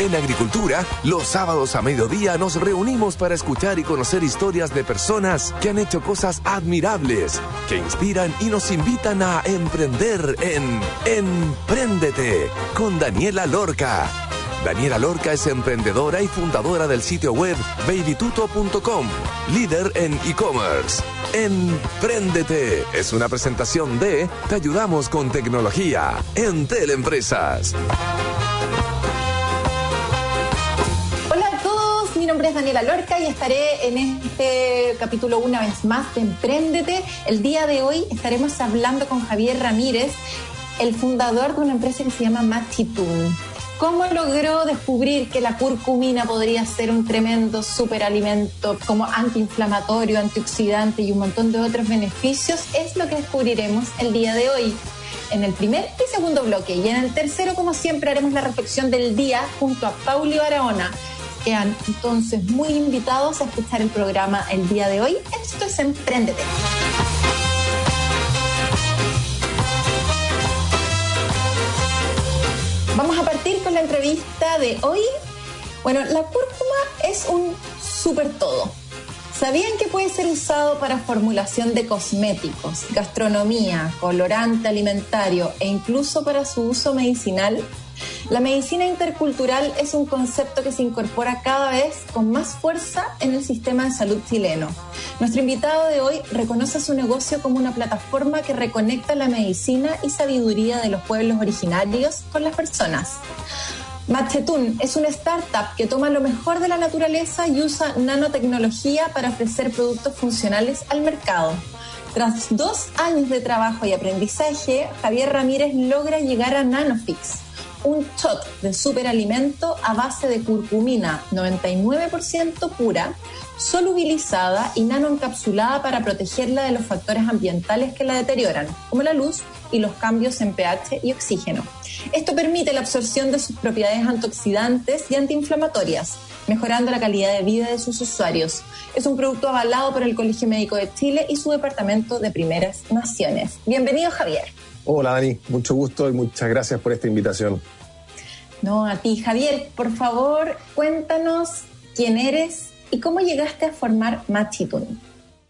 En Agricultura, los sábados a mediodía nos reunimos para escuchar y conocer historias de personas que han hecho cosas admirables, que inspiran y nos invitan a emprender en Empréndete con Daniela Lorca. Daniela Lorca es emprendedora y fundadora del sitio web babytuto.com, líder en e-commerce. Empréndete es una presentación de Te ayudamos con tecnología en Teleempresas. Daniela Lorca y estaré en este capítulo una vez más de Empréndete. El día de hoy estaremos hablando con Javier Ramírez, el fundador de una empresa que se llama Machitun. ¿Cómo logró descubrir que la curcumina podría ser un tremendo superalimento como antiinflamatorio, antioxidante y un montón de otros beneficios? Es lo que descubriremos el día de hoy en el primer y segundo bloque. Y en el tercero, como siempre, haremos la reflexión del día junto a Pauli Barahona. Quedan entonces muy invitados a escuchar el programa el día de hoy. Esto es Emprendete. Vamos a partir con la entrevista de hoy. Bueno, la cúrcuma es un súper todo. ¿Sabían que puede ser usado para formulación de cosméticos, gastronomía, colorante alimentario e incluso para su uso medicinal? La medicina intercultural es un concepto que se incorpora cada vez con más fuerza en el sistema de salud chileno. Nuestro invitado de hoy reconoce su negocio como una plataforma que reconecta la medicina y sabiduría de los pueblos originarios con las personas. Machetun es una startup que toma lo mejor de la naturaleza y usa nanotecnología para ofrecer productos funcionales al mercado. Tras dos años de trabajo y aprendizaje, Javier Ramírez logra llegar a Nanofix, un shot de superalimento a base de curcumina 99% pura, solubilizada y nanoencapsulada para protegerla de los factores ambientales que la deterioran, como la luz y los cambios en pH y oxígeno. Esto permite la absorción de sus propiedades antioxidantes y antiinflamatorias, mejorando la calidad de vida de sus usuarios. Es un producto avalado por el Colegio Médico de Chile y su Departamento de Primeras Naciones. Bienvenido, Javier. Hola, Dani. Mucho gusto y muchas gracias por esta invitación. No, a ti, Javier. Por favor, cuéntanos quién eres y cómo llegaste a formar Machitun.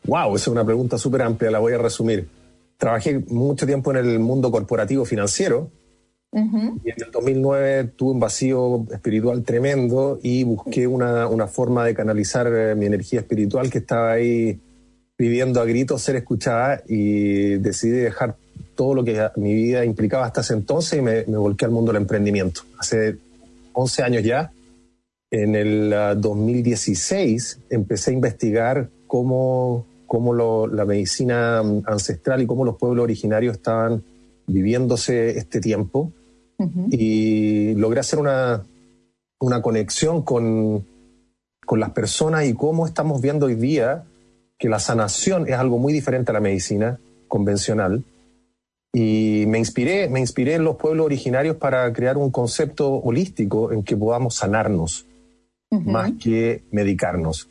Wow, esa es una pregunta súper amplia, la voy a resumir. Trabajé mucho tiempo en el mundo corporativo financiero, y en el 2009 tuve un vacío espiritual tremendo y busqué una, una forma de canalizar eh, mi energía espiritual que estaba ahí pidiendo a gritos ser escuchada y decidí dejar todo lo que mi vida implicaba hasta ese entonces y me, me volqué al mundo del emprendimiento. Hace 11 años ya, en el 2016, ah, empecé a investigar cómo, cómo lo, la medicina mm, ancestral y cómo los pueblos originarios estaban viviéndose este tiempo y logré hacer una, una conexión con, con las personas y cómo estamos viendo hoy día que la sanación es algo muy diferente a la medicina convencional. Y me inspiré, me inspiré en los pueblos originarios para crear un concepto holístico en que podamos sanarnos más que medicarnos.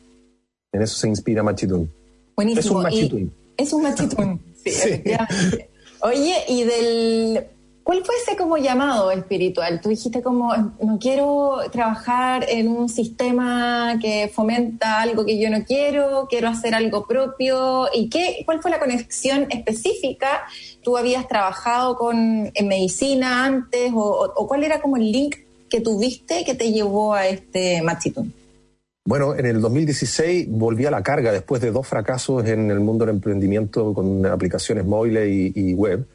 En eso se inspira Machitún. Buenísimo. Es un machitún. es un machitún, sí, efectivamente. Oye, y del ¿Cuál fue ese como llamado espiritual? Tú dijiste como, no quiero trabajar en un sistema que fomenta algo que yo no quiero, quiero hacer algo propio. ¿Y qué, cuál fue la conexión específica? ¿Tú habías trabajado con, en medicina antes o, cuál era como el link que tuviste que te llevó a este Machitún? Bueno, en el 2016 volví a la carga después de dos fracasos en el mundo del emprendimiento con aplicaciones móviles y web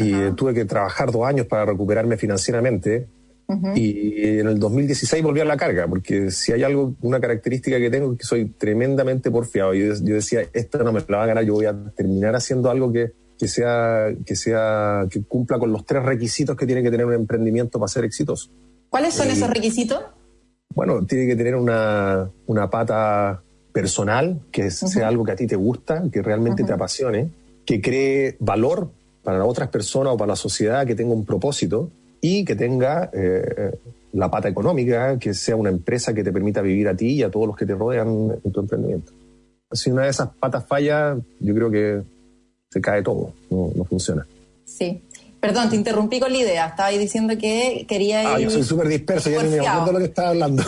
y tuve que trabajar dos años para recuperarme financieramente. Y en el 2016 volví a la carga, porque si hay algo, una característica que tengo es que soy tremendamente porfiado. Yo, yo decía, esta no me la va a ganar, yo voy a terminar haciendo algo que, que, sea, que, sea, que cumpla con los tres requisitos que tiene que tener un emprendimiento para ser exitoso. ¿Cuáles son esos requisitos? Bueno, tiene que tener una, una pata personal, que sea algo que a ti te gusta, que realmente te apasione, que cree valor para otras personas o para la sociedad que tenga un propósito y que tenga eh, la pata económica, que sea una empresa que te permita vivir a ti y a todos los que te rodean en tu emprendimiento. Si una de esas patas falla, yo creo que se cae todo, no, funciona. Sí. Perdón, te interrumpí con la idea. Estaba ahí diciendo que quería ir. Ah, yo soy súper disperso, ya ni me acuerdo lo que estaba hablando.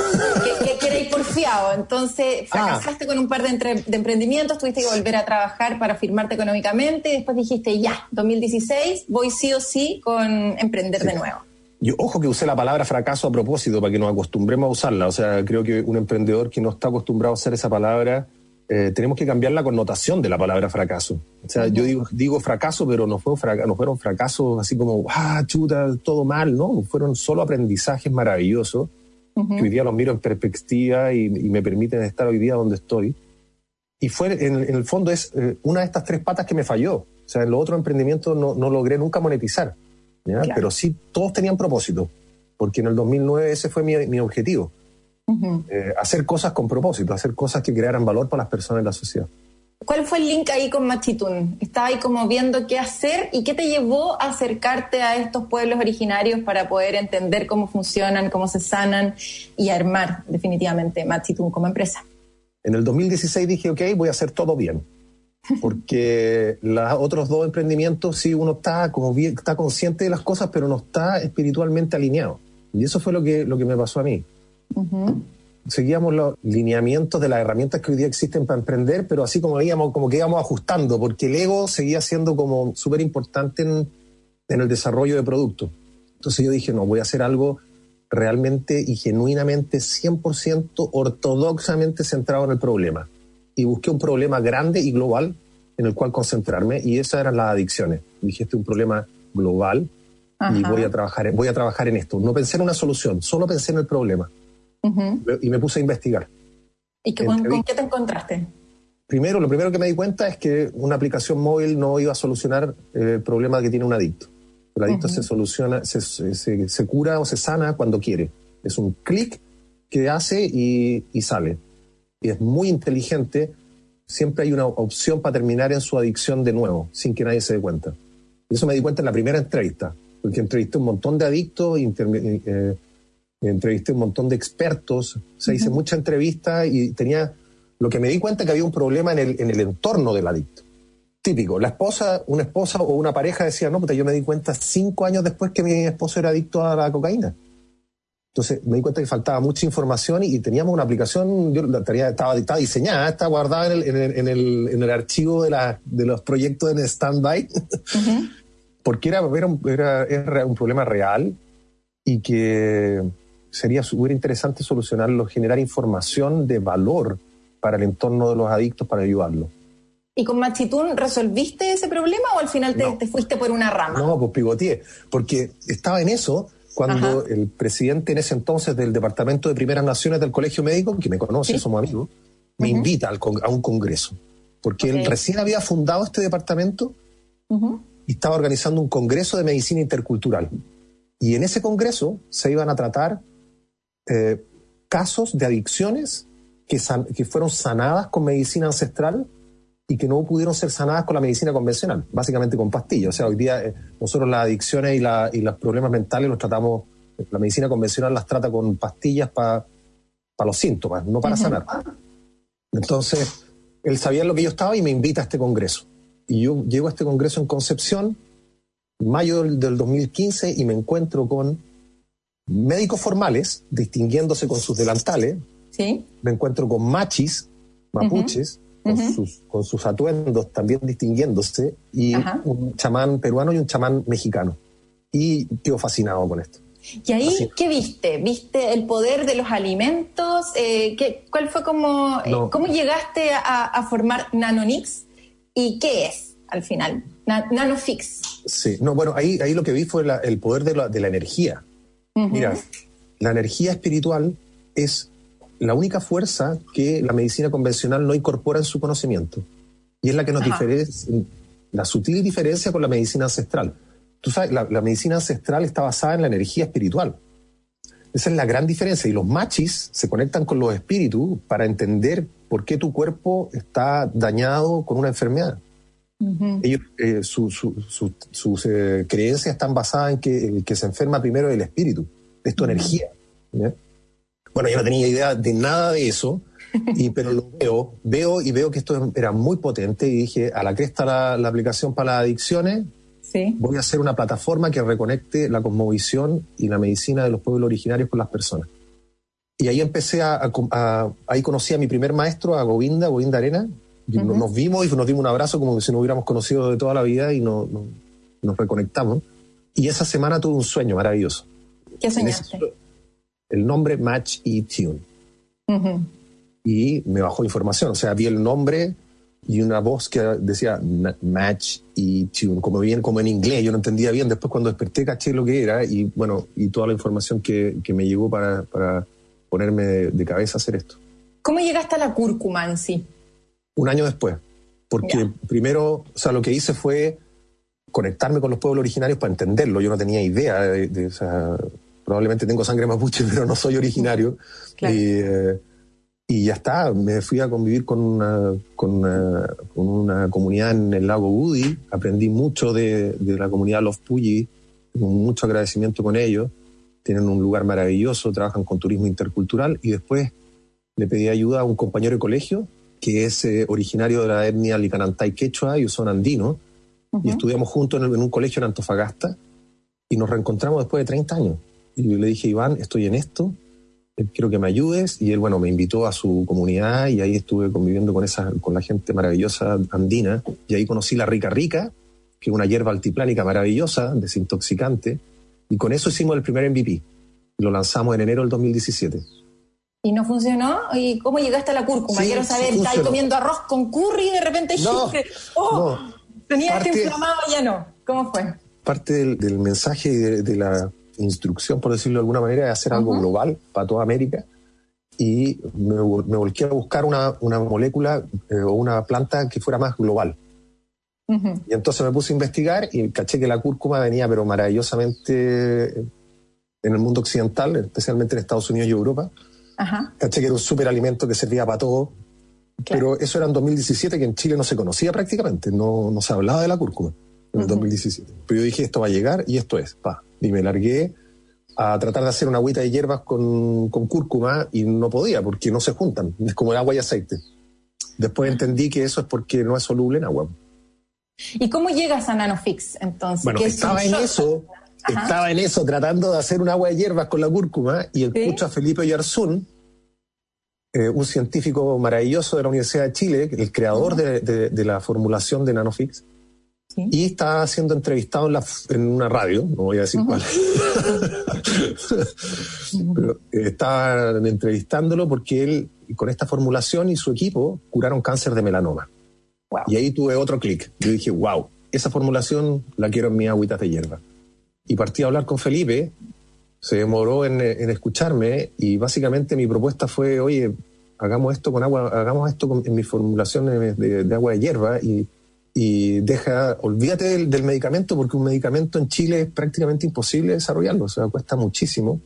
Que, que, ir porfiado. Entonces, ah. fracasaste con un par de, de, emprendimientos, tuviste que volver a trabajar para firmarte económicamente. Y después dijiste, ya, 2016, voy sí o sí con emprender de nuevo. Yo, ojo que usé la palabra fracaso a propósito para que nos acostumbremos a usarla. O sea, creo que un emprendedor que no está acostumbrado a usar esa palabra eh, tenemos que cambiar la connotación de la palabra fracaso. O sea, yo digo, digo fracaso, pero no, fue no fueron fracasos así como, ah, chuta, todo mal, ¿no? Fueron solo aprendizajes maravillosos que hoy día los miro en perspectiva y, me permiten estar hoy día donde estoy. Y fue, en, el fondo, es eh, una de estas tres patas que me falló. O sea, en los otros emprendimientos no, no logré nunca monetizar, pero sí todos tenían propósito, porque en el 2009 ese fue mi, mi objetivo eh, hacer cosas con propósito, hacer cosas que crearan valor para las personas en la sociedad. ¿Cuál fue el link ahí con Machitún? Estaba ahí como viendo qué hacer y qué te llevó a acercarte a estos pueblos originarios para poder entender cómo funcionan, cómo se sanan y armar definitivamente Machitún como empresa. En el 2016 dije, ok, voy a hacer todo bien. Porque los otros dos emprendimientos, sí, uno está como bien, está consciente de las cosas, pero no está espiritualmente alineado. Y eso fue lo que, lo que me pasó a mí. Seguíamos los lineamientos de las herramientas que hoy día existen para emprender, pero así como íbamos, como que íbamos ajustando, porque el ego seguía siendo como súper importante en, el desarrollo de productos. Entonces yo dije, no, voy a hacer algo realmente y genuinamente 100% ortodoxamente centrado en el problema. Y busqué un problema grande y global en el cual concentrarme y esas eran las adicciones. Dije, este es un problema global y voy a, trabajar, voy a trabajar en esto. No pensé en una solución, solo pensé en el problema y me puse a investigar. ¿Y con, qué te encontraste? Primero, lo primero que me di cuenta es que una aplicación móvil no iba a solucionar el problema que tiene un adicto. El adicto se soluciona, se, se, cura o se sana cuando quiere. Es un clic que hace y, y sale. Y es muy inteligente. Siempre hay una opción para terminar en su adicción de nuevo, sin que nadie se dé cuenta. Y eso me di cuenta en la primera entrevista, porque entrevisté un montón de adictos, eh, entrevisté un montón de expertos, se hice mucha entrevista y tenía, lo que me di cuenta que había un problema en el, en el entorno del adicto. Típico, la esposa, una esposa o una pareja decía, no, puta, yo me di cuenta cinco años después que mi esposo era adicto a la cocaína. Entonces me di cuenta que faltaba mucha información y, teníamos una aplicación, yo la tenía, estaba, estaba, diseñada, estaba guardada en el, en el, en el, en el archivo de, la, de, los proyectos en stand-by, porque era, era, era, un problema real y que sería súper interesante solucionarlo, generar información de valor para el entorno de los adictos para ayudarlos. ¿Y con Machitún resolviste ese problema o al final te, fuiste por una rama? No, pues pivoteé, porque estaba en eso cuando el presidente en ese entonces del Departamento de Primeras Naciones del Colegio Médico, que me conoce, somos amigos, me invita a un congreso, porque él recién había fundado este departamento y estaba organizando un congreso de medicina intercultural. Y en ese congreso se iban a tratar eh, casos de adicciones que, que fueron sanadas con medicina ancestral y que no pudieron ser sanadas con la medicina convencional, básicamente con pastillas. O sea, hoy día eh, nosotros las adicciones y, los problemas mentales los tratamos, la medicina convencional las trata con pastillas para los síntomas, no para sanar. Entonces, él sabía lo que yo estaba y me invita a este congreso. Y yo llego a este congreso en Concepción, mayo del 2015, y me encuentro con médicos formales, distinguiéndose con sus delantales. ¿Sí? Me encuentro con machis, mapuches, con, sus, con, sus, atuendos también distinguiéndose, y un chamán peruano y un chamán mexicano. Y quedo fascinado con esto. ¿Y ahí qué viste? ¿Viste el poder de los alimentos? Eh, ¿qué, ¿Cuál fue como, eh, cómo llegaste a, formar Nanonix? ¿Y qué es al final? Nanofix. Sí, no, bueno, ahí, ahí lo que vi fue el poder de la, de la energía. Mira, la energía espiritual es la única fuerza que la medicina convencional no incorpora en su conocimiento. Y es la que nos diferencia, la sutil diferencia con la medicina ancestral. Tú sabes, la, medicina ancestral está basada en la energía espiritual. Esa es la gran diferencia. Y los machis se conectan con los espíritus para entender por qué tu cuerpo está dañado con una enfermedad. Ellos, eh, sus eh, creencias están basadas en que el que se enferma primero es el espíritu, es tu energía. Bueno, yo no tenía idea de nada de eso, y, pero lo veo, veo y veo que esto era muy potente y dije, a la cresta la, la aplicación para las adicciones voy a hacer una plataforma que reconecte la cosmovisión y la medicina de los pueblos originarios con las personas. Y ahí empecé a, ahí conocí a mi primer maestro, a Govinda, Govinda Arena. Nos vimos y nos dimos un abrazo como si nos hubiéramos conocido de toda la vida y nos reconectamos. Y esa semana tuve un sueño maravilloso. ¿Qué soñaste? el nombre Match y Tune. Y me bajó información, o sea, vi el nombre y una voz que decía Match y Tune, como bien como en inglés, yo no entendía bien. Después cuando desperté caché lo que era y bueno, y toda la información que, que me llegó para, para ponerme de, cabeza a hacer esto. ¿Cómo llegaste a la cúrcuma en sí? Un año después, porque primero, o sea, lo que hice fue conectarme con los pueblos originarios para entenderlo. Yo no tenía idea de, o sea, probablemente tengo sangre mapuche, pero no soy originario. Eh, y ya está, me fui a convivir con una, con una, comunidad en el lago Udi, aprendí mucho de, la comunidad Los Puyi, tengo mucho agradecimiento con ellos, tienen un lugar maravilloso, trabajan con turismo intercultural. Y después le pedí ayuda a un compañero de colegio que es eh, originario de la etnia Licanantay Quechua y son andino, y estudiamos juntos en, en, un colegio en Antofagasta y nos reencontramos después de 30 años. Y le dije, Iván, estoy en esto, eh, quiero que me ayudes. Y él, bueno, me invitó a su comunidad y ahí estuve conviviendo con, esa, con la gente maravillosa andina. Y ahí conocí la rica rica, que es una hierba altiplánica maravillosa, desintoxicante. Y con eso hicimos el primer MVP. Lo lanzamos en enero del 2017. ¿Y no funcionó? ¿Y cómo llegaste a la cúrcuma? Quiero saber, ¿estás comiendo arroz con curry y de repente dijiste, oh, tenía este inflamado ya no? ¿Cómo fue? Parte del, mensaje de, la instrucción, por decirlo de alguna manera, de hacer algo global para toda América. Y me, me volqué a buscar una, una molécula eh, o una planta que fuera más global. Y entonces me puse a investigar y caché que la cúrcuma venía, pero maravillosamente en el mundo occidental, especialmente en Estados Unidos y Europa. Caché que era un superalimento que servía para todo. Pero eso era en 2017, que en Chile no se conocía prácticamente, no, no se hablaba de la cúrcuma en el 2017. Pero yo dije, esto va a llegar y esto es, pa y me largué a tratar de hacer una agüita de hierbas con, cúrcuma y no podía porque no se juntan, es como el agua y aceite. Después entendí que eso es porque no es soluble en agua. ¿Y cómo llegas a Nanofix entonces? Bueno, estaba en eso, estaba en eso tratando de hacer un agua de hierbas con la cúrcuma y escucho a Felipe Yarzún, eh, un científico maravilloso de la Universidad de Chile, el creador de la formulación de Nanofix, y está siendo entrevistado en, una radio, no voy a decir cuál. Pero eh, estaban entrevistándolo porque él, con esta formulación y su equipo, curaron cáncer de melanoma. Y ahí tuve otro clic. Yo dije, wow, esa formulación la quiero en mi agüitas de hierba. Y partí a hablar con Felipe, se demoró en, escucharme y básicamente mi propuesta fue, oye, hagamos esto con agua, hagamos esto con, en mi formulación de, de agua de hierba y y deja, olvídate del, medicamento porque un medicamento en Chile es prácticamente imposible desarrollarlo, o sea, cuesta muchísimo.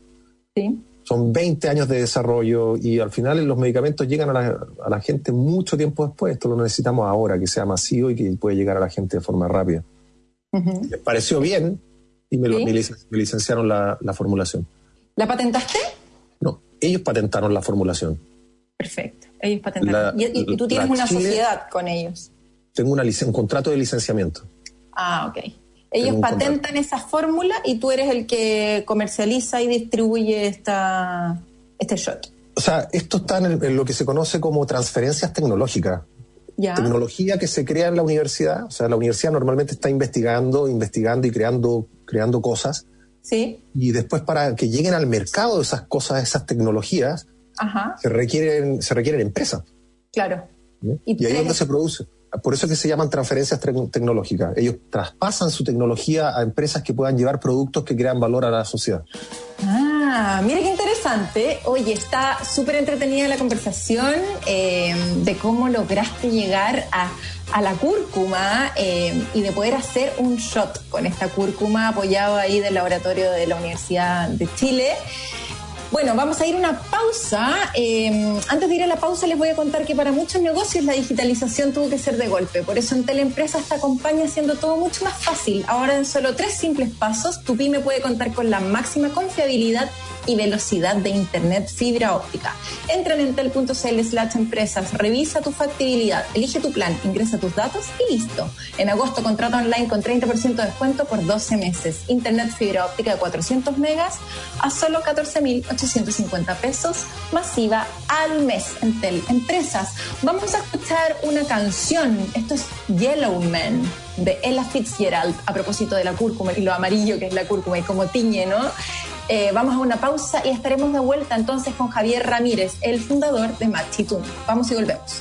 Sí. Son 20 años de desarrollo y al final los medicamentos llegan a la, a la, gente mucho tiempo después. Esto lo necesitamos ahora, que sea masivo y que pueda llegar a la gente de forma rápida. Me pareció bien y me, licenciaron la, la, formulación. ¿La patentaste? No, ellos patentaron la formulación. Perfecto, ellos patentaron. y, tú tienes una sociedad con ellos tengo una un contrato de licenciamiento. Ah, ok. Ellos patentan esa fórmula y tú eres el que comercializa y distribuye esta, este shot. O sea, esto está en, lo que se conoce como transferencias tecnológicas. Ya. Tecnología que se crea en la universidad. O sea, la universidad normalmente está investigando, investigando y creando, creando cosas. Sí. Y después para que lleguen al mercado esas cosas, esas tecnologías, Se, requieren, se requieren empresas. Claro. Y, y ahí es donde se produce por eso es que se llaman transferencias tecnológicas. Ellos traspasan su tecnología a empresas que puedan llevar productos que crean valor a la sociedad. Ah, mire qué interesante. Oye, está súper entretenida la conversación eh, de cómo lograste llegar a, la cúrcuma eh, y de poder hacer un shot con esta cúrcuma apoyado ahí del laboratorio de la Universidad de Chile. Bueno, vamos a ir a una pausa. Eh, antes de ir a la pausa les voy a contar que para muchos negocios la digitalización tuvo que ser de golpe. Por eso en Teleempresas te acompaña haciendo todo mucho más fácil. Ahora en solo tres simples pasos, tu pyme puede contar con la máxima confiabilidad y velocidad de Internet fibra óptica. Entra en entel.cl slash empresas, revisa tu factibilidad, elige tu plan, ingresa tus datos y listo. En agosto contrata online con 30% de descuento por 12 meses. Internet fibra óptica de 400 megas a solo 14.850 pesos masiva al mes. Entel Empresas. Vamos a escuchar una canción. Esto es Yellow Man de Ella Fitzgerald a propósito de la cúrcuma y lo amarillo que es la cúrcuma y como tiñe, ¿no? Eh, vamos a una pausa y estaremos de vuelta entonces con Javier Ramírez, el fundador de Machitum. Vamos y volvemos.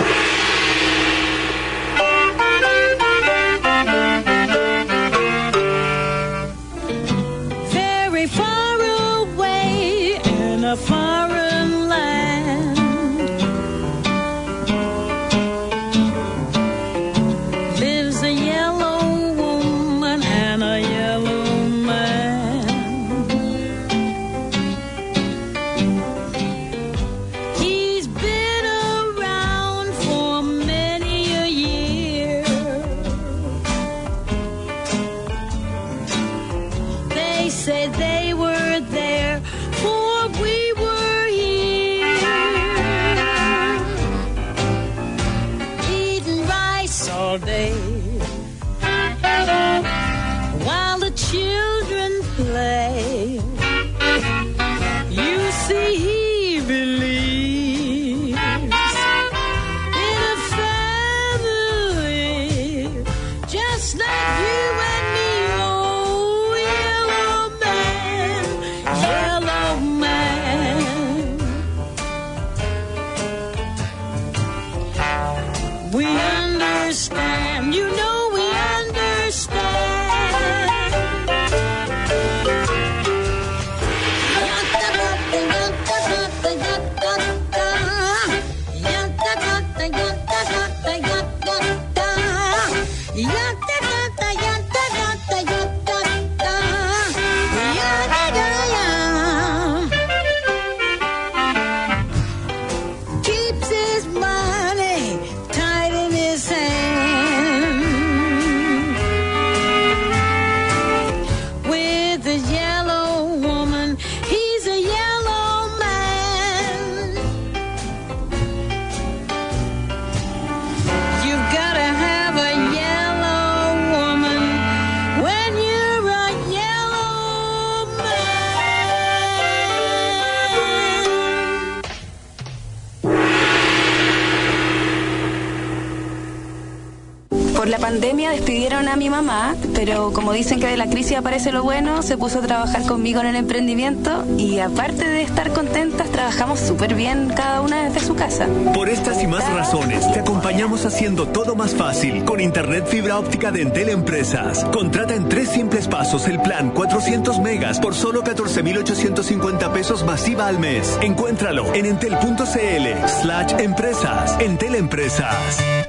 Como dicen que de la crisis aparece lo bueno, se puso a trabajar conmigo en el emprendimiento y aparte de estar contentas, trabajamos súper bien cada una desde su casa. Por estas y más razones, te acompañamos haciendo todo más fácil con Internet fibra óptica de Entel Empresas. Contrata en tres simples pasos el plan 400 megas por solo 14,850 pesos masiva al mes. Encuéntralo en entel.cl slash empresas. Entel Empresas.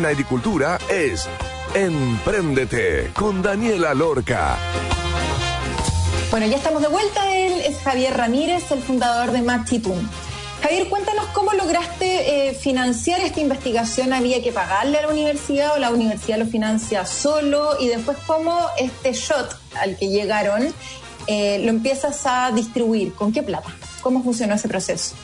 En agricultura es Empréndete con Daniela Lorca. Bueno, ya estamos de vuelta. Él es Javier Ramírez, el fundador de Machitum. Javier, cuéntanos cómo lograste eh, financiar esta investigación. ¿Había que pagarle a la universidad o la universidad lo financia solo? Y después, ¿cómo este shot al que llegaron eh, lo empiezas a distribuir? ¿Con qué plata? ¿Cómo funcionó ese proceso?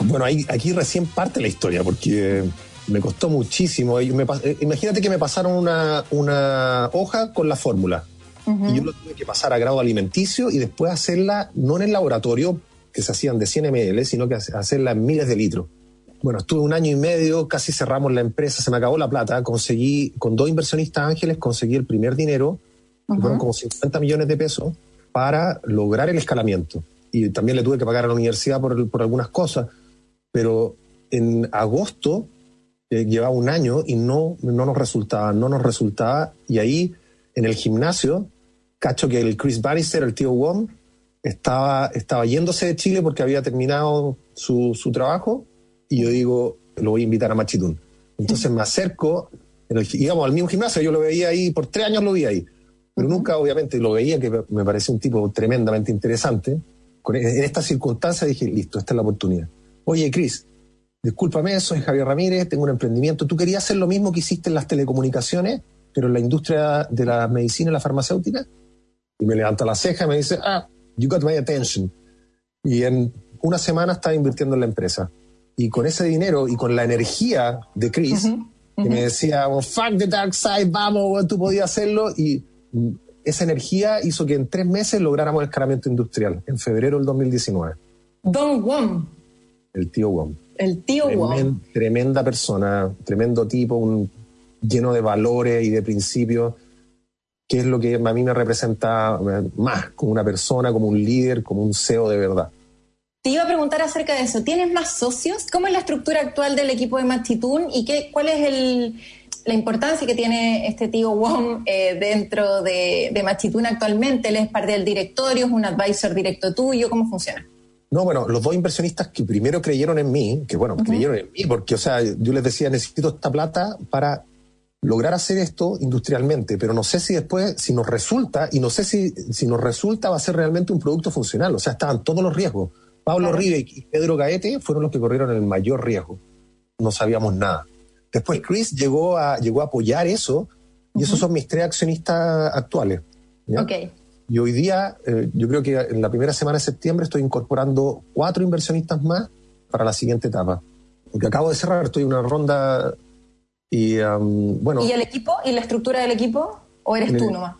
Bueno, ahí, aquí recién parte la historia, porque me costó muchísimo. Me eh, imagínate que me pasaron una, una hoja con la fórmula. Y yo lo tuve que pasar a grado alimenticio y después hacerla, no en el laboratorio, que se hacían de 100 ml, sino que hace- hacerla en miles de litros. Bueno, estuve un año y medio, casi cerramos la empresa, se me acabó la plata, conseguí, con dos inversionistas ángeles, conseguí el primer dinero, que fueron como 50 millones de pesos, para lograr el escalamiento. Y también le tuve que pagar a la universidad por, por algunas cosas, pero en agosto eh, llevaba un año y no, no nos resultaba, no nos resultaba, y ahí en el gimnasio, cacho que el Chris Bannister, el tío Wong, estaba, estaba yéndose de Chile porque había terminado su, su trabajo, y yo digo, lo voy a invitar a Machitún. Entonces me acerco, en el, íbamos al mismo gimnasio, yo lo veía ahí, por tres años lo vi ahí, pero nunca obviamente lo veía, que me parecía un tipo tremendamente interesante. En estas circunstancias dije, listo, esta es la oportunidad. Oye, Chris, discúlpame, soy Javier Ramírez, tengo un emprendimiento. ¿Tú querías hacer lo mismo que hiciste en las telecomunicaciones, pero en la industria de la medicina y la farmacéutica? Y me levanta la ceja y me dice, ah, you got my attention. Y en una semana estaba invirtiendo en la empresa. Y con ese dinero y con la energía de Chris, que me decía, oh, fuck the dark side, vamos, tú podías hacerlo. Y esa energía hizo que en tres meses lográramos el escalamiento industrial, en febrero del 2019. Don Wong, El tío Wong. El tío Wong. Tremen- tremenda persona, tremendo tipo, un, lleno de valores y de principios, que es lo que a mí me representa eh, más como una persona, como un líder, como un CEO de verdad. Te iba a preguntar acerca de eso. ¿Tienes más socios? ¿Cómo es la estructura actual del equipo de Machitún y qué, cuál es el, la importancia que tiene este tío Wong eh, dentro de, de actualmente? ¿Él es parte del directorio? ¿Es un advisor directo tuyo? ¿Cómo funciona? No, bueno, los dos inversionistas que primero creyeron en mí, que bueno, creyeron en mí, porque, o sea, yo les decía, necesito esta plata para lograr hacer esto industrialmente, pero no sé si después, si nos resulta, y no sé si, si nos resulta va a ser realmente un producto funcional, o sea, estaban todos los riesgos. Pablo Claro. Y Pedro Gaete fueron los que corrieron el mayor riesgo. No sabíamos nada. Después Chris llegó a, llegó a apoyar eso, y esos son mis tres accionistas actuales. Y hoy día, eh, yo creo que en la primera semana de septiembre estoy incorporando cuatro inversionistas más para la siguiente etapa. Porque acabo de cerrar, estoy en una ronda y, um, bueno, ¿Y el equipo? ¿Y la estructura del equipo? ¿O eres tú Me- nomás?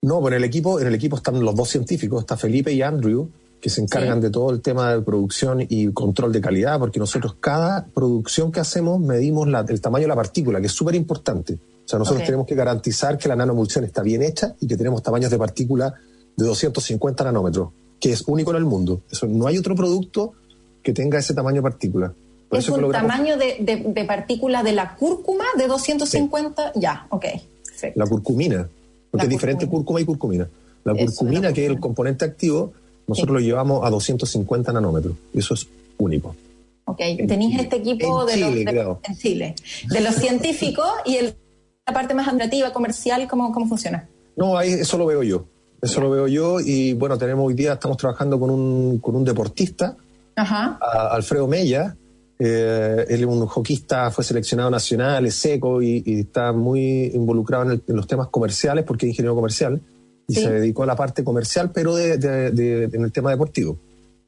no, pero en el equipo, en el equipo están los dos científicos, está Felipe y Andrew, que se encargan Sí. de todo el tema de producción y control de calidad, porque nosotros cada producción que hacemos medimos la- el tamaño de la partícula, que es súper importante. O sea, nosotros tenemos que garantizar que la nanomulsión está bien hecha y que tenemos tamaños de partícula de 250 nanómetros, que es único en el mundo. Eso, no hay otro producto que tenga ese tamaño de partícula. Por ¿Es un logramos tamaño de, de, de partícula de la cúrcuma de 250? Ya, ok. Perfecto. la curcumina, porque La es diferente curcumina. cúrcuma y curcumina. La Eso, curcumina, la que es el curcumina. componente activo, nosotros lo llevamos a 250 nanómetros. Y eso es único. Ok, tenéis este equipo En de los Chile, de- creo. en Chile, de los científicos y el, la parte más administrativa, comercial, ¿cómo, cómo funciona? No, ahí eso lo veo yo. Eso lo veo yo y bueno, tenemos hoy día, estamos trabajando con un, con un deportista, Ajá, a- Alfredo Mella. Eh, él es un hockeyista, fue seleccionado nacional, es seco y, y está muy involucrado en, el- en los temas comerciales porque es ingeniero comercial y Sí. se dedicó a la parte comercial, pero de, de- de- en el tema deportivo.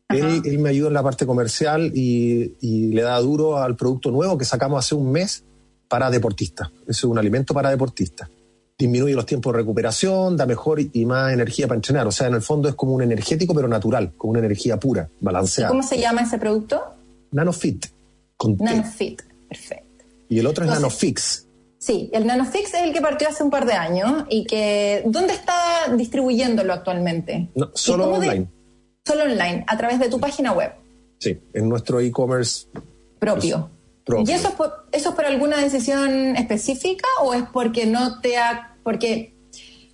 Él, él me ayuda en la parte comercial y, y le da duro al producto nuevo que sacamos hace un mes para deportistas. Es un alimento para deportistas. Disminuye los tiempos de recuperación, da mejor y más energía para entrenar. O sea, en el fondo es como un energético, pero natural, como una energía pura, ¿Y balanceada. ¿Cómo se llama ese producto? NanoFit. Con. Nanofit, perfecto. Y el otro es Entonces- NanoFix. Sí, el Nanofix es el que partió hace un par de años y que ¿dónde está distribuyéndolo actualmente? No, ¿Y solo de- online. solo online, a través de tu página web Sí, en nuestro e-commerce. propio. propio. ¿Y eso es, por, eso es por alguna decisión específica o es porque no te ha... porque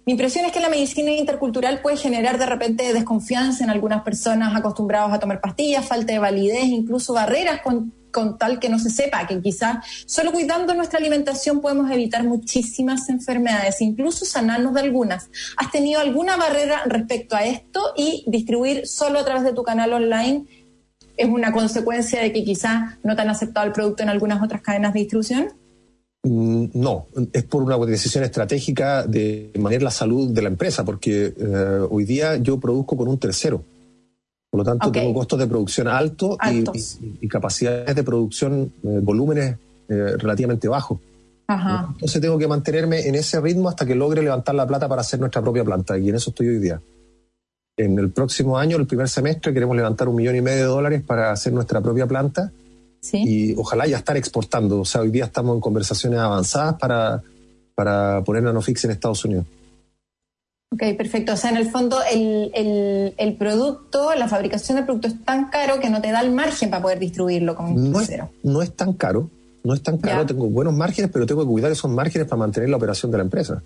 mi impresión es que la medicina intercultural puede generar de repente desconfianza en algunas personas acostumbradas a tomar pastillas, falta de validez, incluso barreras con, con tal que no se sepa que quizás solo cuidando nuestra alimentación podemos evitar muchísimas enfermedades, incluso sanarnos de algunas. ¿Has tenido alguna barrera respecto a esto y distribuir solo a través de tu canal online es una consecuencia de que quizás no te han aceptado el producto en algunas otras cadenas de distribución? Mm, No, es por una decisión estratégica de mantener la salud de la empresa, porque eh, hoy día yo produzco con un tercero. Por lo tanto, tengo costos de producción altos y- Altos. Y, y capacidades de producción, eh, volúmenes eh, relativamente bajos. Ajá. Entonces tengo que mantenerme en ese ritmo hasta que logre levantar la plata para hacer nuestra propia planta, y en eso estoy hoy día. En el próximo año, el primer semestre, queremos levantar un millón y medio de dólares para hacer nuestra propia planta Sí. y ojalá ya estar exportando. O sea, hoy día estamos en conversaciones avanzadas para, para poner Nanofix en Estados Unidos. Ok, perfecto. O sea, en el fondo el, el, el producto, la fabricación del producto es tan caro que no te da el margen para poder distribuirlo como un No es, tercero. no es tan caro, no es tan caro, Ya. tengo buenos márgenes, pero tengo que cuidar esos márgenes para mantener la operación de la empresa.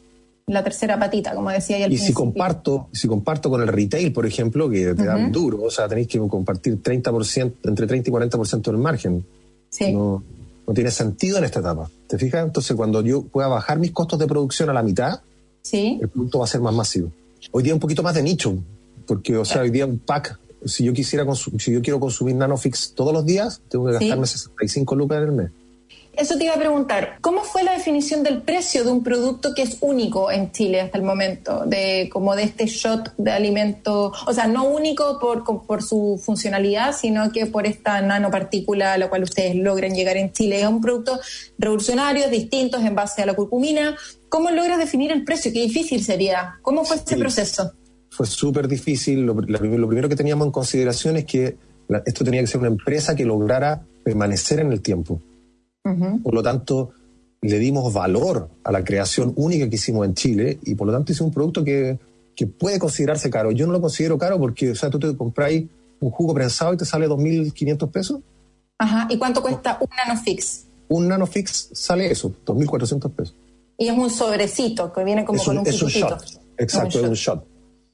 La tercera patita, como decía ahí al Y si principio. comparto, si comparto con el retail, por ejemplo, que te dan duro, o sea, tenéis que compartir 30%, entre 30 y 40% del margen. Sí. No, no tiene sentido en esta etapa. ¿Te fijas? Entonces, cuando yo pueda bajar mis costos de producción a la mitad, Sí. el producto va a ser más masivo. Hoy día un poquito más de nicho, porque, o sea, hoy día un pack, si yo quisiera, si yo quiero consumir Nanofix todos los días, tengo que Sí. gastarme 65 lucas en el mes. Eso te iba a preguntar, ¿cómo fue la definición del precio de un producto que es único en Chile hasta el momento? De como de este shot de alimento, o sea, no único por, por su funcionalidad, sino que por esta nanopartícula a la cual ustedes logran llegar en Chile. Es un producto revolucionario, distinto en base a la curcumina. ¿Cómo logras definir el precio? Qué difícil sería. ¿Cómo fue este proceso? Fue súper difícil. Lo, lo primero que teníamos en consideración es que la- esto tenía que ser una empresa que lograra permanecer en el tiempo. Por lo tanto, le dimos valor a la creación única que hicimos en Chile y por lo tanto hicimos un producto que, que puede considerarse caro. Yo no lo considero caro porque, o sea, tú te compráis un jugo prensado y te sale 2.500 pesos. Ajá. ¿Y cuánto cuesta un nanofix? Un nanofix sale eso, 2.400 pesos. Y es un sobrecito que viene como es con un, un es un shot. Exacto, Un es un shot.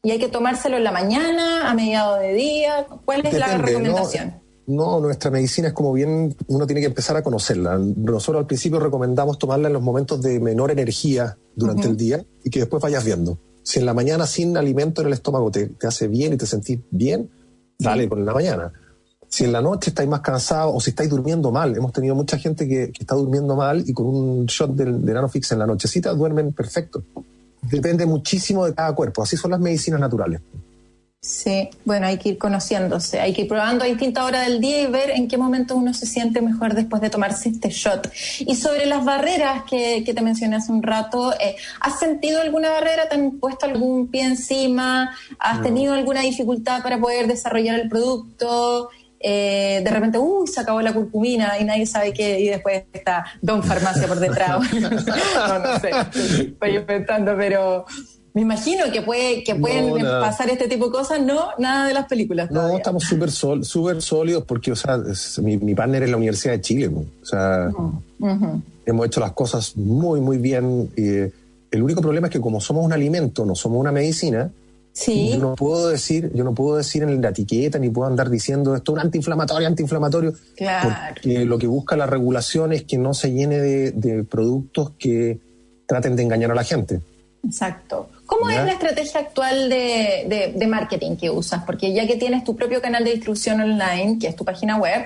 Y hay que tomárselo en la mañana, a mediado de día. ¿Cuál es la recomendación? No, no, nuestra medicina es como bien, uno tiene que empezar a conocerla. Nosotros al principio recomendamos tomarla en los momentos de menor energía durante el día y que después vayas viendo. Si en la mañana sin alimento en el estómago te, te hace bien y te sentís bien, dale con la mañana. Si en la noche estáis más cansados o si estáis durmiendo mal, hemos tenido mucha gente que, que está durmiendo mal y con un shot de, de Nanofix en la nochecita duermen perfecto. Depende muchísimo de cada cuerpo, así son las medicinas naturales. Sí, bueno, hay que ir conociéndose, hay que ir probando a distintas horas del día y ver en qué momento uno se siente mejor después de tomarse este shot. Y sobre las barreras que, que te mencioné hace un rato, eh, ¿has sentido alguna barrera? ¿Te han puesto algún pie encima? ¿Has tenido alguna dificultad para poder desarrollar el producto? Eh, de repente, uy, se acabó la curcumina y nadie sabe qué, y después está Don Farmacia por detrás. no, no sé, estoy inventando, pero me imagino que, puede, que pueden No, pasar este tipo de cosas, no, nada de las películas. No, estamos súper sol- súper sólidos porque, o sea, es- mi, mi partner es la Universidad de Chile. O sea, hemos hecho las cosas muy, muy bien. y, eh, el único problema es que como somos un alimento, no somos una medicina, Sí, yo no puedo decir, yo no puedo decir en la etiqueta ni puedo andar diciendo esto es un antiinflamatorio, antiinflamatorio. Claro. Porque lo que busca la regulación es que no se llene de, de productos que traten de engañar a la gente. exacto. ¿Cómo Ya. es la estrategia actual de, de- de marketing que usas? Porque ya que tienes tu propio canal de distribución online, que es tu página web,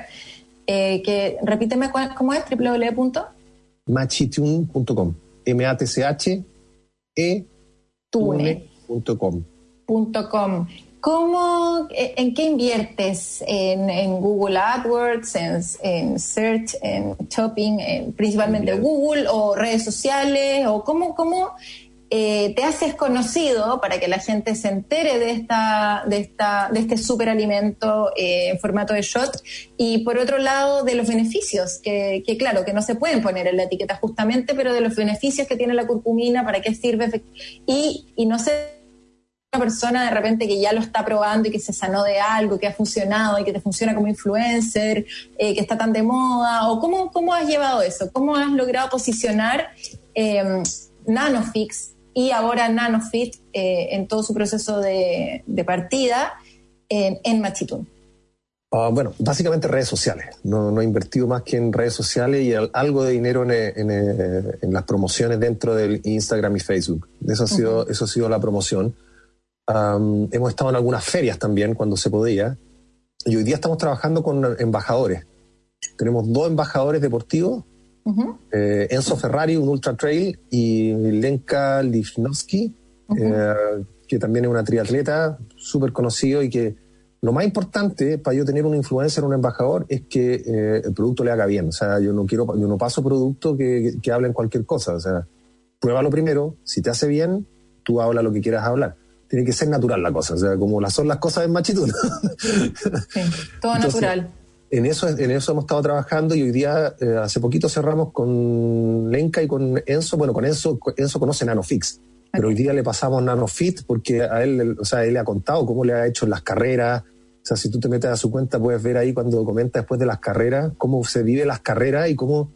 eh, que repíteme cuál- cómo es, www. Machitune.com. M-A-T-C-H-E Tune. tune.com. .com. ¿Cómo, eh, ¿En qué inviertes? ¿En, en Google AdWords, en, en Search, en Shopping, en principalmente. Google o redes sociales? ¿O cómo, cómo eh, te haces conocido para que la gente se entere de, esta, de, esta, de este superalimento eh, en formato de shot? Y por otro lado, de los beneficios, que, que claro, que no se pueden poner en la etiqueta justamente, pero de los beneficios que tiene la curcumina, para qué sirve y, y no sé una persona de repente que ya lo está probando y que se sanó de algo, que ha funcionado y que te funciona como influencer, eh, que está tan de moda? ¿O cómo, cómo has llevado eso? ¿Cómo has logrado posicionar eh, Nanofix y ahora Nanofit eh, en todo su proceso de, de partida en, en Machitún? Ah, bueno, básicamente redes sociales. No, no he invertido más que en redes sociales y al- algo de dinero en, en, eh, en las promociones dentro del Instagram y Facebook. Eso ha sido, eso ha sido la promoción. Am, hemos estado en algunas ferias también cuando se podía. Y hoy día estamos trabajando con embajadores. Tenemos dos embajadores deportivos, Eh, Enzo Ferrari, un ultra trail, y Lenka Livnowski, eh, que también es una triatleta súper conocido y que lo más importante para yo tener un influencer, un embajador, es que eh, el producto le haga bien. O sea, yo no quiero, yo no paso producto que, que, que hablen cualquier cosa. O sea, pruébalo primero, si te hace bien, tú habla lo que quieras hablar. Tiene que ser natural la cosa, o sea, como las son las cosas en Machitún. Sí, todo Entonces, natural. En eso, en eso hemos estado trabajando y hoy día, eh, hace poquito cerramos con Lenka y con Enzo. Bueno, con Enzo, Enzo conoce Nanofix, pero hoy día le pasamos Nanofit porque a él, o sea, él le ha contado cómo le ha hecho en las carreras. O sea, si tú te metes a su cuenta, puedes ver ahí cuando comenta después de las carreras, cómo se vive las carreras y cómo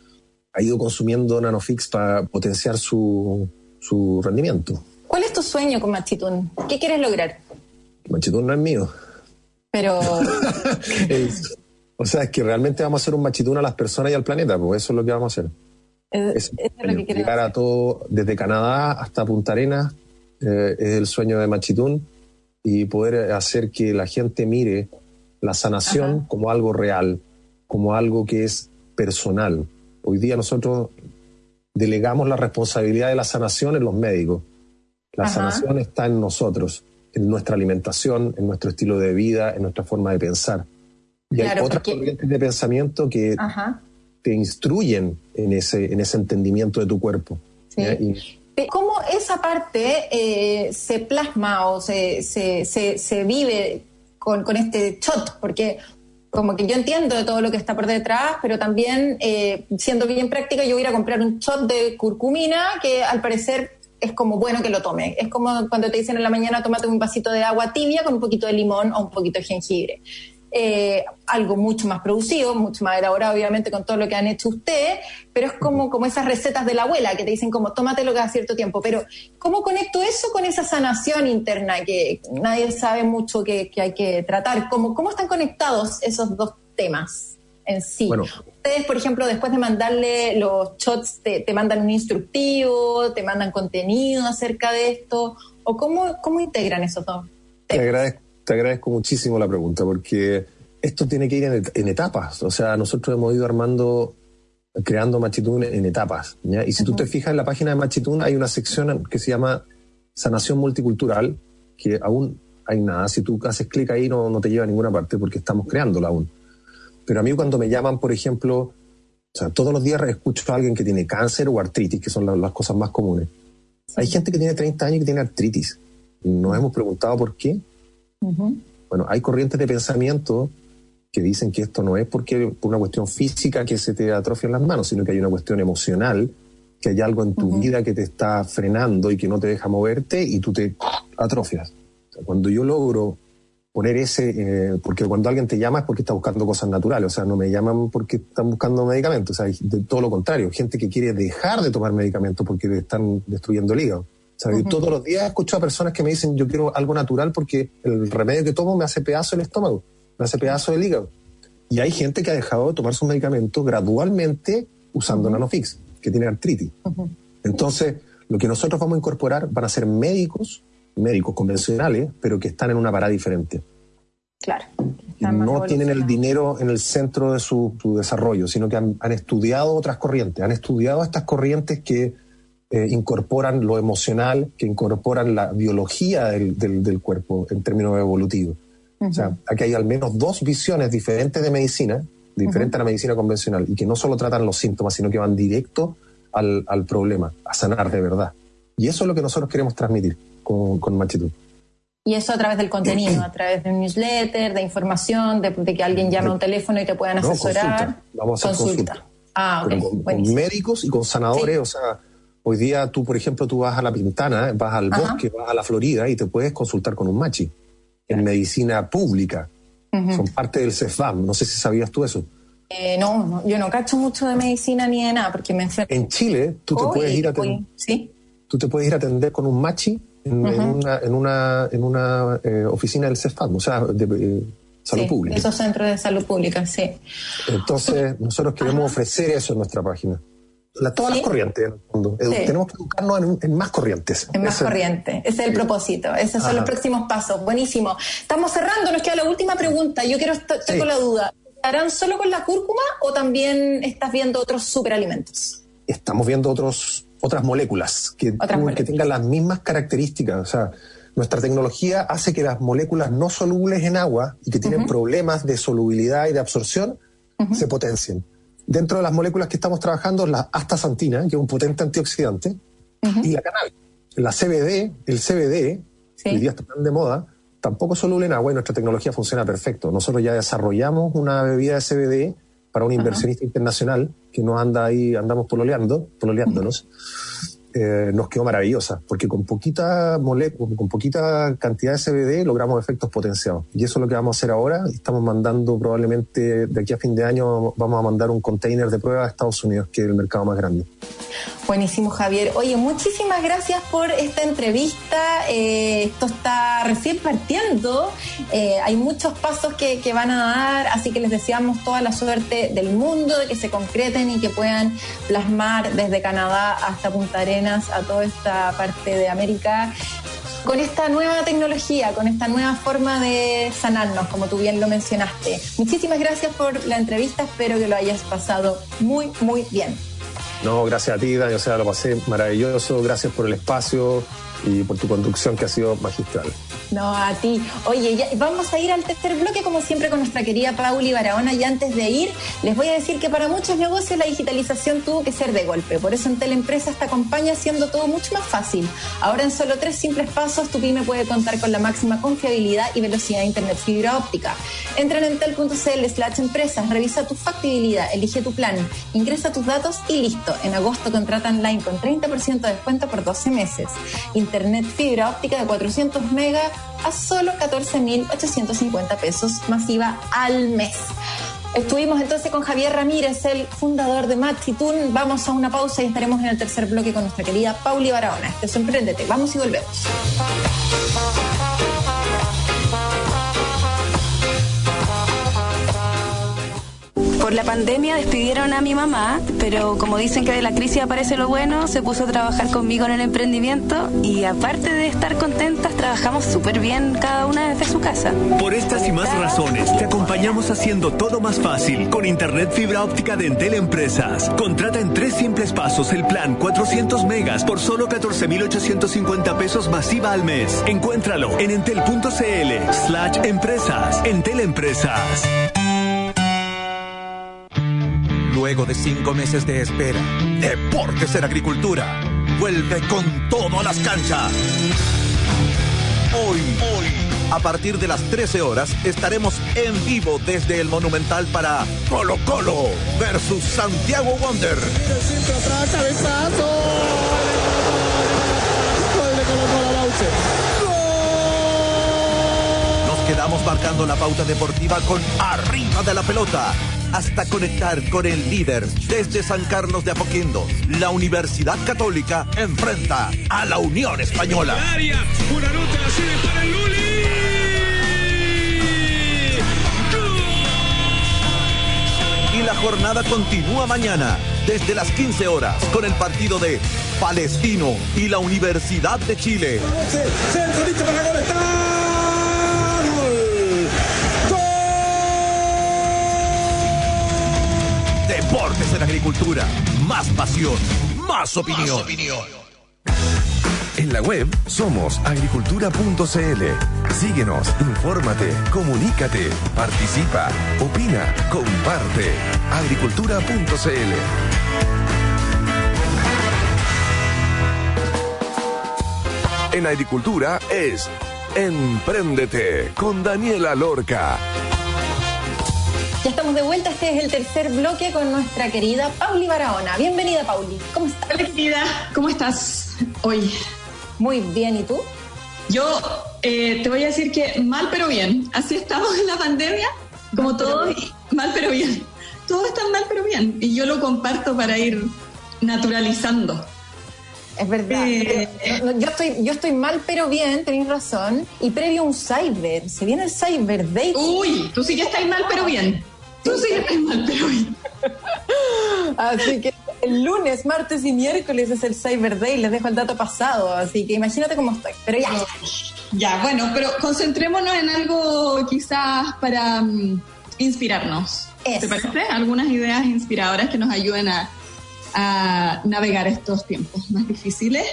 ha ido consumiendo Nanofix para potenciar su, su rendimiento. ¿Cuál es tu sueño con Machitún? ¿Qué quieres lograr? Machitún no es mío. Pero Es- o sea, es que realmente vamos a hacer un machitún a las personas y al planeta, pues eso es lo que vamos a hacer. es, Es es lo que llegar a hacer. todo, desde Canadá hasta Punta Arenas, eh, es el sueño de Machitún y poder hacer que la gente mire la sanación Ajá. como algo real, como algo que es personal. Hoy día nosotros delegamos la responsabilidad de la sanación en los médicos. La Ajá. sanación está en nosotros, en nuestra alimentación, en nuestro estilo de vida, en nuestra forma de pensar. Y hay Claro, otras porque- corrientes de pensamiento que Ajá. te instruyen en ese, en ese entendimiento de tu cuerpo. Sí. Y- ¿Cómo esa parte eh, se plasma o se, se, se, se vive con, con este shot? Porque como que yo entiendo de todo lo que está por detrás, pero también, eh, siendo bien práctica, yo voy a ir a comprar un shot de curcumina que al parecer es como bueno que lo tome. Es como cuando te dicen en la mañana, tómate un vasito de agua tibia con un poquito de limón o un poquito de jengibre. Eh, algo mucho más producido, mucho más elaborado, obviamente, con todo lo que han hecho ustedes, pero es como, como esas recetas de la abuela que te dicen como tómatelo cada cierto tiempo. Pero, ¿cómo conecto eso con esa sanación interna que nadie sabe mucho que, que hay que tratar? ¿Cómo, ¿Cómo están conectados esos dos temas en sí? Bueno. Ustedes, por ejemplo, después de mandarle los shots, te, te mandan un instructivo, te mandan contenido acerca de esto, o cómo, cómo integran esos dos Te temas? agradezco, te agradezco muchísimo la pregunta porque esto tiene que ir en, et- en etapas. O sea, nosotros hemos ido armando, creando Machitún en etapas. ¿ya? Y si tú te fijas en la página de Machitún hay una sección que se llama Sanación Multicultural, que aún hay nada. Si tú haces clic ahí no, no te lleva a ninguna parte porque estamos creándola aún. Pero a mí cuando me llaman, por ejemplo, o sea, todos los días escucho a alguien que tiene cáncer o artritis, que son la- las cosas más comunes. Hay gente que tiene 30 años y que tiene artritis. Nos hemos preguntado por qué. Ujú. Bueno, hay corrientes de pensamiento que dicen que esto no es porque por una cuestión física que se te atrofian las manos, sino que hay una cuestión emocional, que hay algo en tu vida que te está frenando y que no te deja moverte y tú te atrofias. O sea, cuando yo logro poner ese, eh, porque cuando alguien te llama es porque está buscando cosas naturales, o sea, no me llaman porque están buscando medicamentos, o sea, de todo lo contrario, gente que quiere dejar de tomar medicamentos porque le están destruyendo el hígado. O sea, todos los días escucho a personas que me dicen yo quiero algo natural porque el remedio que tomo me hace pedazo el estómago, me hace pedazo el hígado. Y hay gente que ha dejado de tomar sus medicamentos gradualmente usando Nanofix, que tiene artritis. Entonces, lo que nosotros vamos a incorporar van a ser médicos, médicos convencionales, pero que están en una parada diferente. Claro. Que no tienen el dinero en el centro de su, su desarrollo, sino que han, han estudiado otras corrientes, han estudiado estas corrientes que eh, incorporan lo emocional, que incorporan la biología del, del- del cuerpo en términos evolutivos. O sea, aquí hay al menos dos visiones diferentes de medicina, diferente a la medicina convencional, y que no solo tratan los síntomas, sino que van directo al, al problema, a sanar de verdad. Y eso es lo que nosotros queremos transmitir con, con Machitud. Y eso a través del contenido, a través de un newsletter, de información, de, de que alguien llame a un teléfono y te puedan No, asesorar. consulta. Vamos a hacer consulta. Ah, pero ok. con, con médicos y con sanadores, Sí. o sea, hoy día tú, por ejemplo, tú vas a la Pintana, vas al Ajá. bosque, vas a la Florida y te puedes consultar con un machi en medicina pública. Son parte del CEFAM, no sé si sabías tú eso. Eh, no, no, yo no cacho mucho de medicina ni de nada porque me enfermo. En Chile, tú te Oh, puedes ir a voy- Sí. tú te puedes ir a atender con un machi en, en una, en una, en una eh, oficina del CEFAM, o sea, de eh, salud sí, pública. Esos centros de salud pública, sí. Entonces, nosotros queremos ofrecer eso en nuestra página. La- todas Sí. las corrientes, en el fondo. Sí. Tenemos que educarnos en, en más corrientes. Es más Ese- corriente. Ese es el propósito. Esos son los próximos pasos. Buenísimo. Estamos cerrando. Nos queda la última pregunta. Yo quiero estar Sí. con la duda. ¿Harán solo con la cúrcuma o también estás viendo otros superalimentos? estamos viendo otros, otras moléculas que, Otras que moléculas. tengan las mismas características. O sea, nuestra tecnología hace que las moléculas no solubles en agua y que tienen problemas de solubilidad y de absorción se potencien. Dentro de las moléculas que estamos trabajando, la astaxantina, que es un potente antioxidante, y la cannabis. La CBD, el CBD, Sí. que hoy día está tan de moda, tampoco es soluble en agua y nuestra tecnología funciona perfecto. Nosotros ya desarrollamos una bebida de CBD para un inversionista internacional que nos anda ahí, andamos pololeando, pololeándonos. Eh, nos quedó maravillosa, porque con poquita molécula, con poquita cantidad de CBD logramos efectos potenciados. Y eso es lo que vamos a hacer ahora. Estamos mandando probablemente de aquí a fin de año vamos a mandar un container de prueba a Estados Unidos, que es el mercado más grande. Buenísimo, Javier. Oye, muchísimas gracias por esta entrevista. Eh, esto está recién partiendo. Eh, hay muchos pasos que, que van a dar, así que les deseamos toda la suerte del mundo, de que se concreten y que puedan plasmar desde Canadá hasta Punta Arenas a toda esta parte de América con esta nueva tecnología, con esta nueva forma de sanarnos, como tú bien lo mencionaste. Muchísimas gracias por la entrevista, espero que lo hayas pasado muy, muy bien. No, gracias a ti, Dani, o sea, lo pasé maravilloso, gracias por el espacio y por tu conducción que ha sido magistral. No, a ti. Oye, vamos a ir al tercer bloque, como siempre, con nuestra querida Pauli Barahona. Y antes de ir, les voy a decir que para muchos negocios la digitalización tuvo que ser de golpe. Por eso en Teleempresas te acompaña haciendo todo mucho más fácil. Ahora, en solo tres simples pasos, tu pyme puede contar con la máxima confiabilidad y velocidad de Internet fibra óptica. Entra en entel.cl slash empresas, revisa tu factibilidad, elige tu plan, ingresa tus datos y listo. En agosto contrata online con 30% de descuento por 12 meses. Internet fibra óptica de 400 megas a solo 14.850 pesos masiva al mes. Estuvimos entonces con Javier Ramírez, el fundador de Maxitun. Vamos a una pausa y estaremos en el tercer bloque con nuestra querida Pauli Barahona. Este es Emprendete. Vamos y volvemos. Por la pandemia despidieron a mi mamá, pero como dicen que de la crisis aparece lo bueno, se puso a trabajar conmigo en el emprendimiento y aparte de estar contentas, trabajamos súper bien cada una desde su casa. Por estas y más razones, te acompañamos haciendo todo más fácil con Internet fibra óptica de Entel Empresas. Contrata en tres simples pasos el plan 400 megas por solo 14.850 pesos masiva al mes. Encuéntralo en entel.cl slash empresas. Entel Empresas. Luego de cinco meses de espera, Deportes en Agricultura. Vuelve con todo a las canchas. Hoy, hoy, a partir de las 13 horas, estaremos en vivo desde el Monumental para Colo Colo versus Santiago Wonder. Nos quedamos marcando la pauta deportiva con Arriba de la Pelota hasta conectar con el líder desde San Carlos de Apoquindo. La Universidad Católica enfrenta a la Unión Española. Área, una nota la sirve para el Luli. Y la jornada continúa mañana desde las 15 horas con el partido de Palestino y la Universidad de Chile. Centro listo para en Agricultura. Más pasión, más opinión. En la web somos agricultura.cl. Síguenos, infórmate, comunícate, participa, opina, comparte. Agricultura.cl. En agricultura es Empréndete con Daniela Lorca. Ya estamos de vuelta, este es el tercer bloque con nuestra querida Pauli Barahona. Bienvenida, Pauli. ¿Cómo estás? Hola querida, ¿cómo estás hoy? Muy bien, ¿y tú? Yo eh, te voy a decir que mal pero bien. Así estamos en la pandemia, como todos, y mal pero bien. Todos están mal pero bien. Y yo lo comparto para ir naturalizando. Es verdad. Eh. Yo, estoy, yo estoy mal, pero bien, tenéis razón. Y previo a un Cyber, se viene el Cyber Day. Uy, tú sí que estás mal pero bien. Tú sí mal pero. Así que el lunes, martes y miércoles es el Cyber Day. Les dejo el dato pasado. Así que imagínate cómo estoy. Pero ya. Ya, bueno, pero concentrémonos en algo quizás para mm, inspirarnos. Eso. ¿Te parece? Algunas ideas inspiradoras que nos ayuden a, a navegar estos tiempos más difíciles.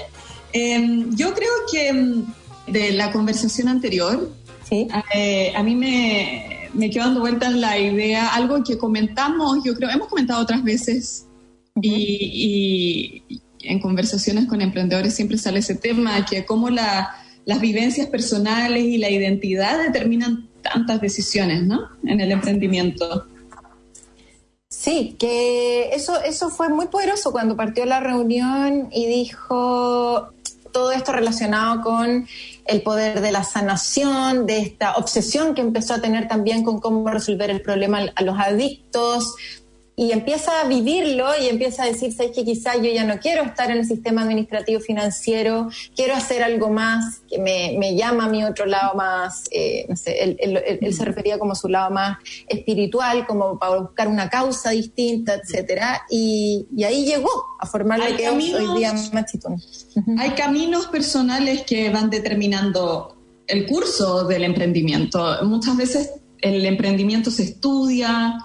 Eh, yo creo que mm, de la conversación anterior, Sí. eh, a mí me, me quedó dando vueltas la idea, algo que comentamos, yo creo, hemos comentado otras veces y, y en conversaciones con emprendedores siempre sale ese tema, que cómo la- las vivencias personales y la identidad determinan tantas decisiones ¿no? en el emprendimiento. Sí, que eso, eso fue muy poderoso cuando partió la reunión y dijo todo esto relacionado con el poder de la sanación, de esta obsesión que empezó a tener también con cómo resolver el problema a los adictos. Y empieza a vivirlo y empieza a decir, sabes que quizás yo ya no quiero estar en el sistema administrativo financiero, quiero hacer algo más que me, me llama a mi otro lado más, eh, no sé, él, él- él- él se refería como su lado más espiritual, como para buscar una causa distinta, etcétera, y, y ahí llegó a formar lo que es hoy caminos- día Machitún. Hay caminos personales que van determinando el curso del emprendimiento. Muchas veces el emprendimiento se estudia,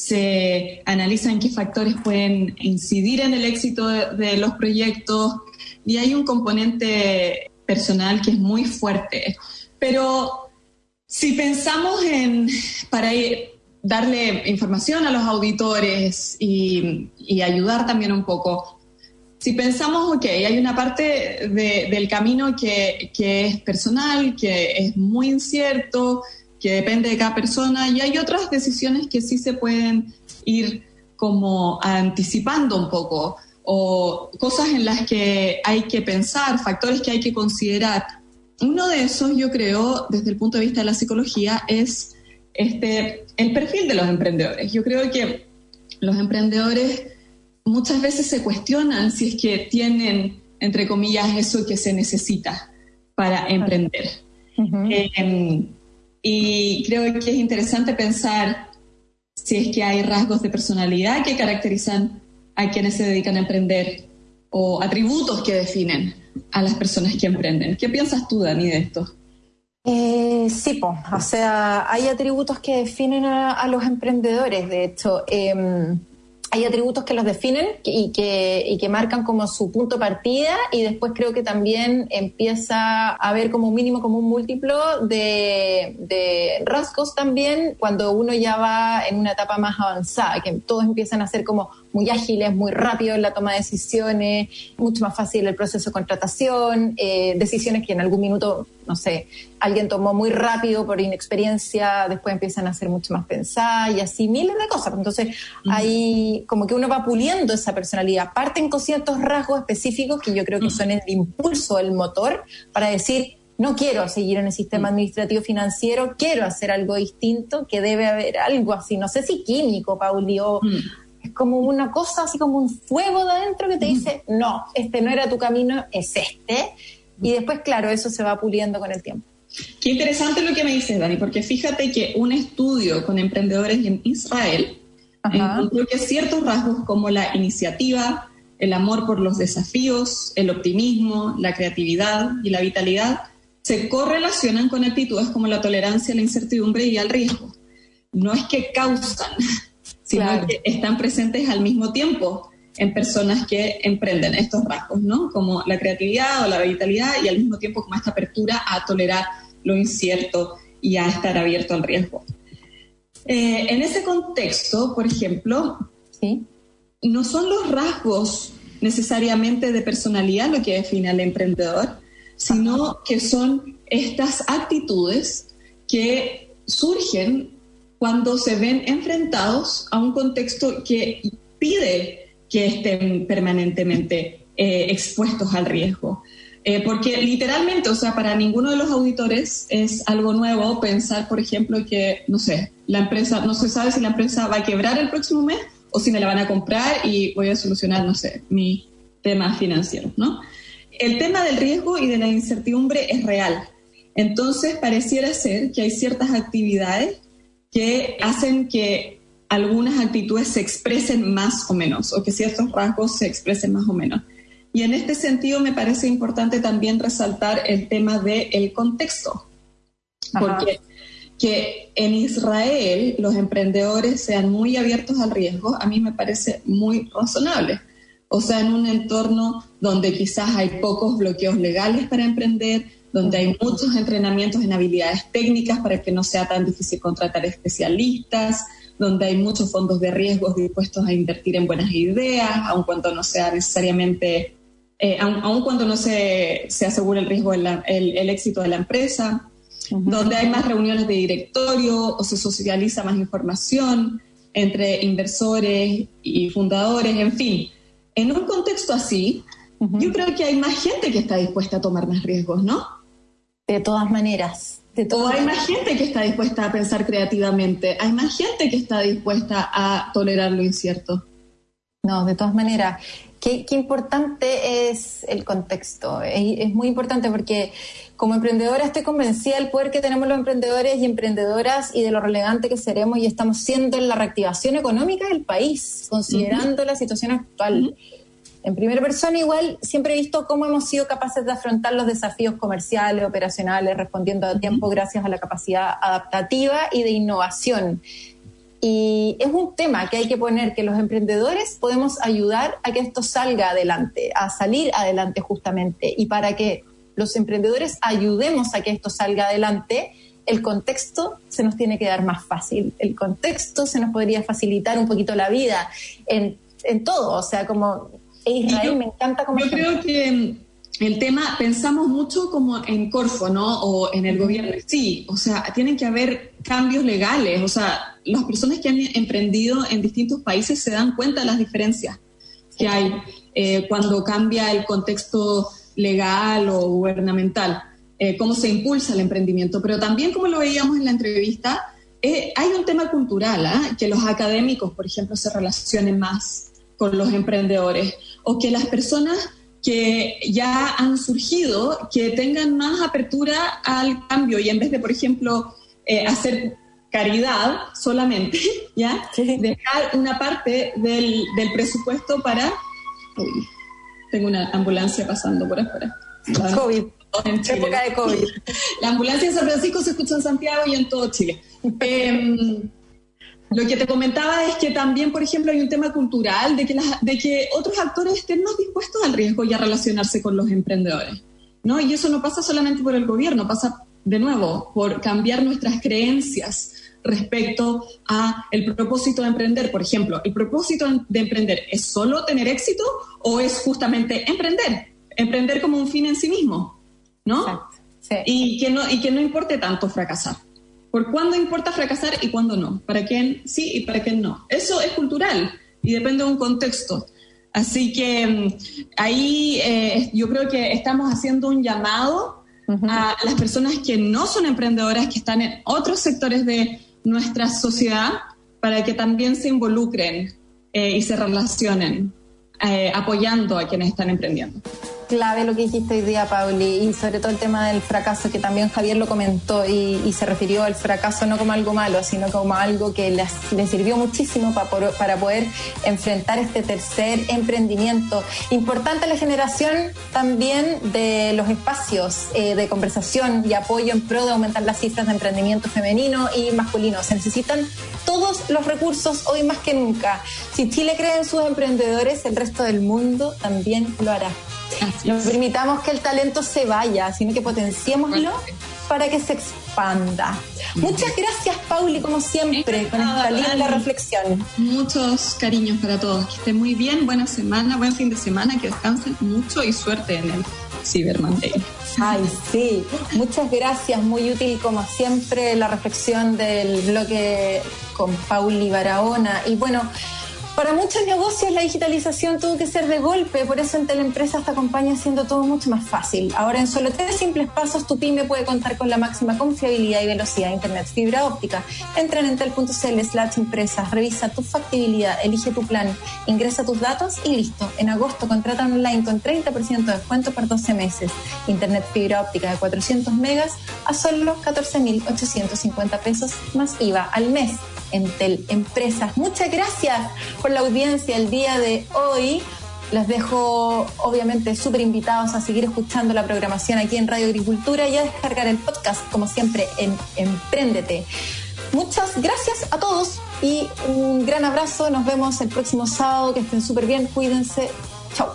se analiza en qué factores pueden incidir en el éxito de, los proyectos y hay un componente personal que es muy fuerte. Pero si pensamos en, para darle información a los auditores y, ayudar también un poco, si pensamos, ok, hay una parte de- del camino que, que es personal, que es muy incierto, que depende de cada persona, y hay otras decisiones que sí se pueden ir como anticipando un poco, o cosas en las que hay que pensar, factores que hay que considerar. Uno de esos, yo creo, desde el punto de vista de la psicología, es este, el perfil de los emprendedores. Yo creo que los emprendedores muchas veces se cuestionan si es que tienen, entre comillas, eso que se necesita para emprender. Eh, y creo que es interesante pensar si es que hay rasgos de personalidad que caracterizan a quienes se dedican a emprender o atributos que definen a las personas que emprenden. ¿Qué piensas tú, Dani, de esto? Eh, sí, po. o sea, hay atributos que definen a, los emprendedores, de hecho. Em, hay atributos que los definen y que, y que marcan como su punto de partida y después creo que también empieza a haber como un mínimo, como un múltiplo de, de rasgos también cuando uno ya va en una etapa más avanzada, que todos empiezan a ser como muy ágiles, muy rápidos en la toma de decisiones, mucho más fácil el proceso de contratación, eh, decisiones que en algún minuto, no sé, alguien tomó muy rápido por inexperiencia, después empiezan a ser mucho más pensadas y así miles de cosas. Entonces, hay como que uno va puliendo esa personalidad. Parten con ciertos rasgos específicos que yo creo que son el impulso, el motor para decir, no quiero seguir en el sistema administrativo financiero, quiero hacer algo distinto, que debe haber algo así, no sé si químico, Pauli, o es como una cosa así como un fuego de adentro que te dice, no, este no era tu camino, es este. Y después, claro, eso se va puliendo con el tiempo. Qué interesante lo que me dices, Dani, porque fíjate que un estudio con emprendedores en Israel que ciertos rasgos como la iniciativa, el amor por los desafíos, el optimismo, la creatividad y la vitalidad se correlacionan con actitudes como la tolerancia a la incertidumbre y al riesgo. No es que causan, sino Claro. que están presentes al mismo tiempo en personas que emprenden estos rasgos, ¿no? Como la creatividad o la vitalidad y al mismo tiempo como esta apertura a tolerar lo incierto y a estar abierto al riesgo. Eh, en ese contexto, por ejemplo, ¿Sí? no son los rasgos necesariamente de personalidad lo que define al emprendedor, sino que son estas actitudes que surgen cuando se ven enfrentados a un contexto que pide que estén permanentemente eh, expuestos al riesgo. Eh, porque literalmente, o sea, para ninguno de los auditores es algo nuevo pensar, por ejemplo, que, no sé, la empresa, no se sabe si la empresa va a quebrar el próximo mes o si me la van a comprar y voy a solucionar, no sé, mi tema financiero, ¿no? El tema del riesgo y de la incertidumbre es real. Entonces, pareciera ser que hay ciertas actividades que hacen que algunas actitudes se expresen más o menos, o que ciertos rasgos se expresen más o menos. Y en este sentido me parece importante también resaltar el tema del contexto, porque que en Israel los emprendedores sean muy abiertos al riesgo, a mí me parece muy razonable. O sea, en un entorno donde quizás hay pocos bloqueos legales para emprender, donde hay muchos entrenamientos en habilidades técnicas para que no sea tan difícil contratar especialistas, donde hay muchos fondos de riesgos dispuestos a invertir en buenas ideas, aun cuando no sea necesariamente, eh, aun, aun cuando no se, se asegure el riesgo, de la- el, el éxito de la empresa, donde hay más reuniones de directorio o se socializa más información entre inversores y fundadores, en fin. En un contexto así, yo creo que hay más gente que está dispuesta a tomar más riesgos, ¿no? De todas maneras, De. O hay más gente que está dispuesta a pensar creativamente, hay más gente que está dispuesta a tolerar lo incierto. No, de todas maneras, qué, importante es el contexto. Es, muy importante porque como emprendedora estoy convencida del poder que tenemos los emprendedores y emprendedoras y de lo relevante que seremos y estamos siendo en la reactivación económica del país, considerando la situación actual. En primera persona igual siempre he visto cómo hemos sido capaces de afrontar los desafíos comerciales, operacionales, respondiendo a tiempo gracias a la capacidad adaptativa y de innovación. Y es un tema que hay que poner, que los emprendedores podemos ayudar a que esto salga adelante, a salir adelante justamente. Y para que los emprendedores ayudemos a que esto salga adelante, el contexto se nos tiene que dar más fácil. El contexto se nos podría facilitar un poquito la vida en, en todo. O sea, como Israel, me encanta como... Yo creo que el tema, pensamos mucho como en Corfo, ¿no? O en el gobierno. Sí, o sea, tienen que haber cambios legales. O sea, las personas que han emprendido en distintos países se dan cuenta de las diferencias que hay eh, cuando cambia el contexto legal o gubernamental, eh, cómo se impulsa el emprendimiento. Pero también, como lo veíamos en la entrevista, eh, hay un tema cultural, ¿ah? que los académicos, por ejemplo, se relacionen más con los emprendedores o que las personas que ya han surgido, que tengan más apertura al cambio y en vez de, por ejemplo, eh, hacer caridad solamente, ¿ya? Dejar una parte del, del presupuesto para... Uy, tengo una ambulancia pasando por afuera. COVID. En época de COVID. La ambulancia de San Francisco se escucha en Santiago y en todo Chile. Eh, lo que te comentaba es que también, por ejemplo, hay un tema cultural de que, de que otros actores estén más dispuestos al riesgo y a relacionarse con los emprendedores. ¿no? Y eso no pasa solamente por el gobierno, pasa de nuevo por cambiar nuestras creencias respecto a el propósito de emprender. Por ejemplo, ¿el propósito de emprender es solo tener éxito o es justamente emprender? Emprender como un fin en sí mismo, ¿no? Y, que no y que no importe tanto fracasar por cuándo importa fracasar y cuándo no, para quién sí y para quién no. Eso es cultural y depende de un contexto. Así que mm, ahí eh, yo creo que estamos haciendo un llamado a las personas que no son emprendedoras, que están en otros sectores de nuestra sociedad, para que también se involucren eh, y se relacionen, eh, apoyando a quienes están emprendiendo clave lo que dijiste hoy día, Pauli, y sobre todo el tema del fracaso, que también Javier lo comentó y, se refirió al fracaso no como algo malo, sino como algo que les, sirvió muchísimo para, para poder enfrentar este tercer emprendimiento. Importante la generación también de los espacios eh, de conversación y apoyo en pro de aumentar las cifras de emprendimiento femenino y masculino. Se necesitan todos los recursos hoy más que nunca. Si Chile cree en sus emprendedores, el resto del mundo también lo hará. No permitamos que el talento se vaya, sino que potenciémoslo para que se expanda. Muchas gracias, Pauli, como siempre, con esta linda reflexión. Muchos cariños para todos. Que estén muy bien, buena semana, buen fin de semana, que descansen mucho y suerte en el Cyber Monday. Ay, sí. Muchas gracias, muy útil como siempre la reflexión del bloque con Pauli Barahona. Y bueno, para muchos negocios la digitalización tuvo que ser de golpe, por eso en Teleempresa esta acompaña haciendo todo mucho más fácil. Ahora en solo tres simples pasos tu pyme puede contar con la máxima confiabilidad y velocidad de Internet fibra óptica. Entra en entel.cl slash empresas, revisa tu factibilidad, elige tu plan, ingresa tus datos y listo. En agosto contrata online con 30% de descuento por 12 meses. Internet fibra óptica de 400 megas a solo 14.850 pesos más IVA al mes. Entel Empresas. Muchas gracias por la audiencia el día de hoy. Les dejo obviamente súper invitados a seguir escuchando la programación aquí en Radio Agricultura y a descargar el podcast, como siempre, en Emprendete. Muchas gracias a todos y un gran abrazo. Nos vemos el próximo sábado. Que estén súper bien. Cuídense. Chao.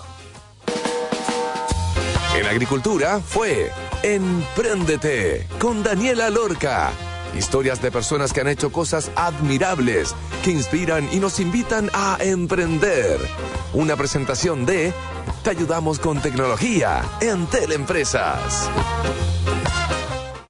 En Agricultura fue Emprendete con Daniela Lorca Historias de personas que han hecho cosas admirables, que inspiran y nos invitan a emprender. Una presentación de Te ayudamos con tecnología en Teleempresas.